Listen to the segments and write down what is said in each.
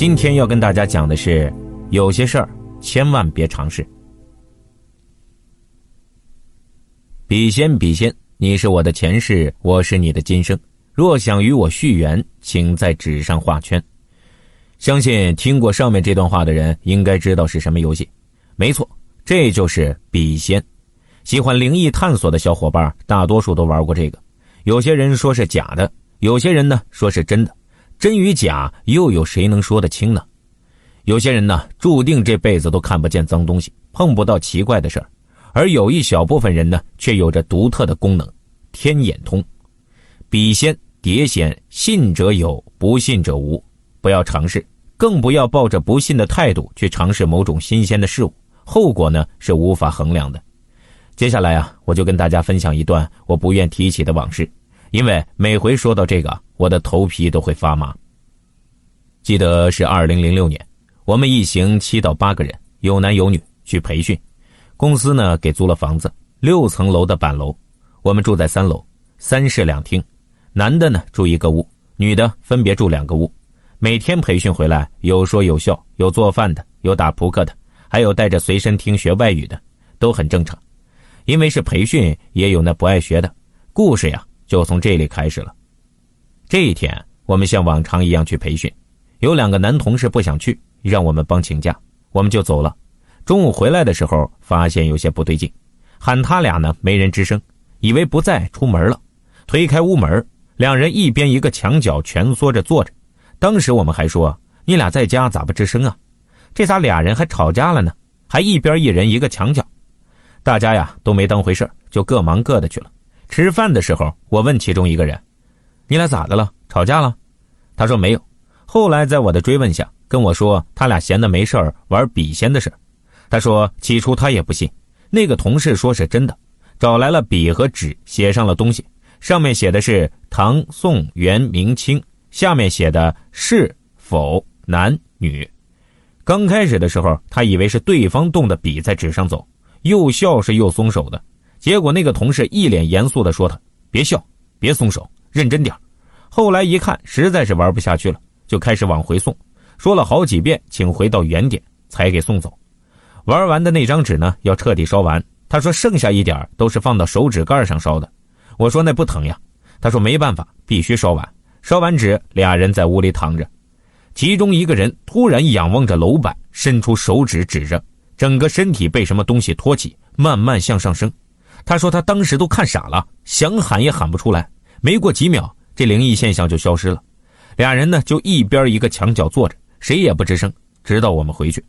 今天要跟大家讲的是，有些事儿千万别尝试。笔仙，笔仙，你是我的前世，我是你的今生。若想与我续缘，请在纸上画圈。相信听过上面这段话的人，应该知道是什么游戏。没错，这就是笔仙。喜欢灵异探索的小伙伴，大多数都玩过这个。有些人说是假的，有些人呢说是真的。真与假，又有谁能说得清呢？有些人呢，注定这辈子都看不见脏东西，碰不到奇怪的事儿；而有一小部分人呢，却有着独特的功能——天眼通。笔仙、碟仙，信者有，不信者无。不要尝试，更不要抱着不信的态度去尝试某种新鲜的事物，后果呢是无法衡量的。接下来啊，我就跟大家分享一段我不愿提起的往事。因为每回说到这个，我的头皮都会发麻。记得是二零零六年，我们一行七到八个人，有男有女去培训。公司呢给租了房子，六层楼的板楼，我们住在三楼，三室两厅。男的呢住一个屋，女的分别住两个屋。每天培训回来，有说有笑，有做饭的，有打扑克的，还有带着随身听学外语的，都很正常。因为是培训，也有那不爱学的。故事呀。就从这里开始了。这一天，我们像往常一样去培训，有两个男同事不想去，让我们帮请假，我们就走了。中午回来的时候，发现有些不对劲，喊他俩呢，没人吱声，以为不在出门了。推开屋门，两人一边一个墙角蜷缩着坐着。当时我们还说：“你俩在家咋不吱声啊？这咋俩人还吵架了呢？还一边一人一个墙角。”大家呀都没当回事就各忙各的去了。吃饭的时候，我问其中一个人：“你俩咋的了？吵架了？”他说没有。后来在我的追问下，跟我说他俩闲的没事儿玩笔仙的事他说起初他也不信，那个同事说是真的，找来了笔和纸，写上了东西，上面写的是唐宋元明清，下面写的是否男女。刚开始的时候，他以为是对方动的笔在纸上走，又笑是又松手的。结果那个同事一脸严肃地说：“他别笑，别松手，认真点后来一看，实在是玩不下去了，就开始往回送，说了好几遍，请回到原点，才给送走。玩完的那张纸呢，要彻底烧完。他说剩下一点都是放到手指盖上烧的。我说那不疼呀。他说没办法，必须烧完。烧完纸，俩人在屋里躺着，其中一个人突然仰望着楼板，伸出手指指着，整个身体被什么东西托起，慢慢向上升。他说他当时都看傻了，想喊也喊不出来。没过几秒，这灵异现象就消失了。俩人呢就一边一个墙角坐着，谁也不吱声，直到我们回去。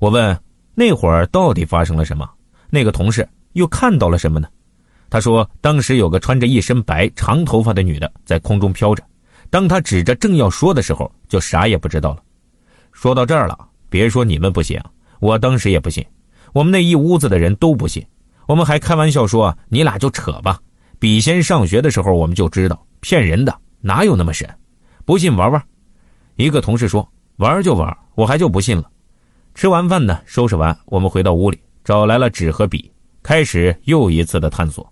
我问那会儿到底发生了什么？那个同事又看到了什么呢？他说当时有个穿着一身白长头发的女的在空中飘着。当他指着正要说的时候，就啥也不知道了。说到这儿了，别说你们不信，我当时也不信，我们那一屋子的人都不信。我们还开玩笑说：“你俩就扯吧。”笔仙上学的时候，我们就知道骗人的，哪有那么神？不信玩玩。一个同事说：“玩就玩，我还就不信了。”吃完饭呢，收拾完，我们回到屋里，找来了。纸和笔，开始又一次的探索。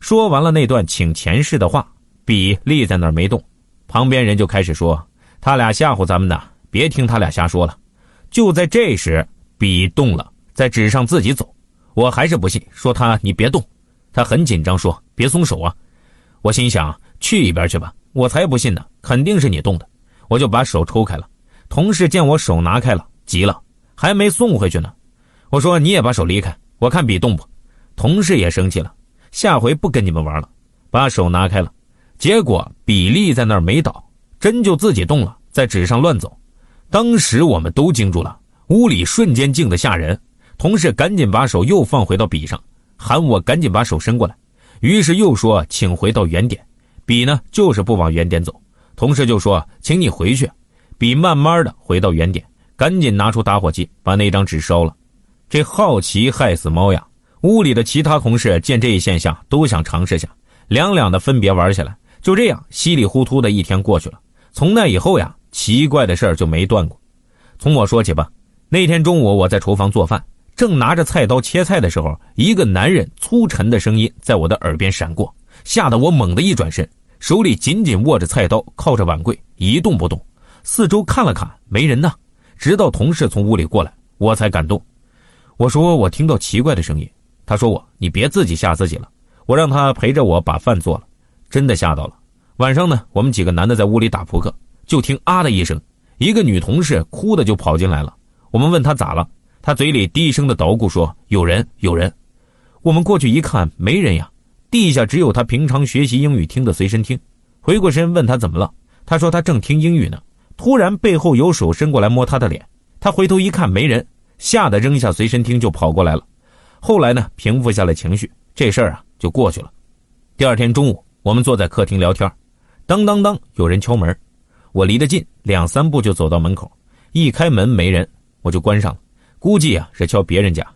说完了。那段请前世的话，笔立在那儿没动。旁边人就开始说：“他俩吓唬咱们呢，别听他俩瞎说了。”就在这时，笔动了，在纸上自己走。我还是不信，说他你别动，他很紧张，说别松手啊。我心想去一边去吧，我才不信呢，肯定是你动的。我就把手抽开了。同事见我手拿开了，急了，还没送回去呢。我说你也把手离开，我看笔动不。同事也生气了，下回不跟你们玩了，把手拿开了。结果笔立在那儿没倒，针就自己动了，在纸上乱走。当时我们都惊住了，屋里瞬间静得吓人。同事赶紧把手又放回到笔上，喊我赶紧把手伸过来。于是又说：“请回到原点。”笔呢，就是不往原点走。同事就说：“请你回去。”笔慢慢的回到原点，赶紧拿出打火机把那张纸烧了。这好奇害死猫呀！屋里的其他同事见这一现象，都想尝试下，两两的分别玩起来。就这样，稀里糊涂的一天过去了。从那以后呀，奇怪的事儿就没断过。从我说起吧，那天中午我在厨房做饭。正拿着菜刀切菜的时候，一个男人粗沉的声音在我的耳边闪过，吓得我猛地一转身，手里紧紧握着菜刀，靠着碗柜一动不动。四周看了看，没人呢。直到同事从屋里过来，我才敢动。我说我听到奇怪的声音。他说我，你别自己吓自己了。我让他陪着我把饭做了，真的吓到了。晚上呢，我们几个男的在屋里打扑克，就听啊的一声，一个女同事哭的就跑进来了。我们问她咋了，他嘴里低声的捣鼓说有人有人。我们过去一看，没人呀，地下只有他平常学习英语听的随身听。回过身问他怎么了，他说他正听英语呢，突然背后有手伸过来摸他的脸，他回头一看没人，吓得扔下随身听就跑过来了。后来呢，平复下来情绪，这事儿啊就过去了。第二天中午，我们坐在客厅聊天。当当当，有人敲门，我离得近，两三步就走到门口，一开门没人，我就关上了，估计啊是敲别人家。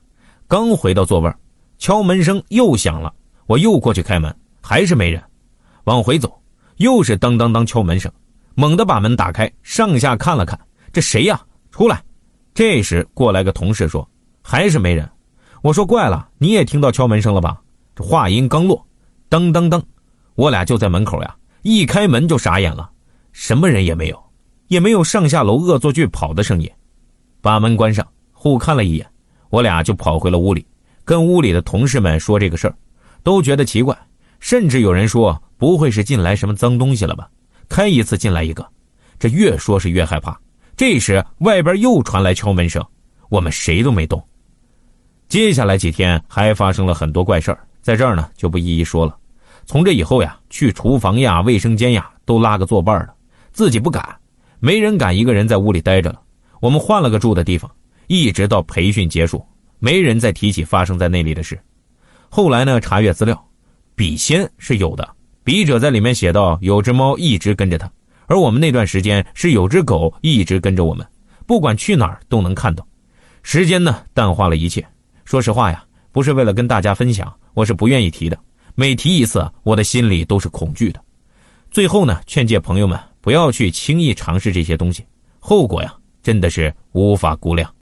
刚回到座位，敲门声又响了，我又过去开门，还是没人。往回走，又是当当当敲门声，猛地把门打开，上下看了看，这谁呀？出来。这时过来个同事说，还是没人。我说怪了，你也听到敲门声了吧？这话音刚落，当当当，我俩就在门口呀。一开门就傻眼了，什么人也没有，也没有上下楼恶作剧跑的声音。把门关上，互看了一眼，我俩就跑回了屋里，跟屋里的同事们说这个事儿，都觉得奇怪，甚至有人说不会是进来什么脏东西了吧？开一次进来一个，这越说是越害怕。这时外边又传来敲门声，我们谁都没动。接下来几天还发生了很多怪事儿，在这儿呢就不一一说了。从这以后呀，去厨房呀、卫生间呀，都拉个作伴了，自己不敢，没人敢一个人在屋里待着了。我们换了个住的地方，一直到培训结束，没人再提起发生在那里的事。后来呢，查阅资料，笔仙是有的，笔者在里面写到有只猫一直跟着他，而我们那段时间是有只狗一直跟着我们，不管去哪儿都能看到。时间呢，淡化了一切。说实话呀，不是为了跟大家分享，我是不愿意提的。每提一次，我的心里都是恐惧的。最后呢，劝诫朋友们不要去轻易尝试这些东西，后果呀，真的是无法估量。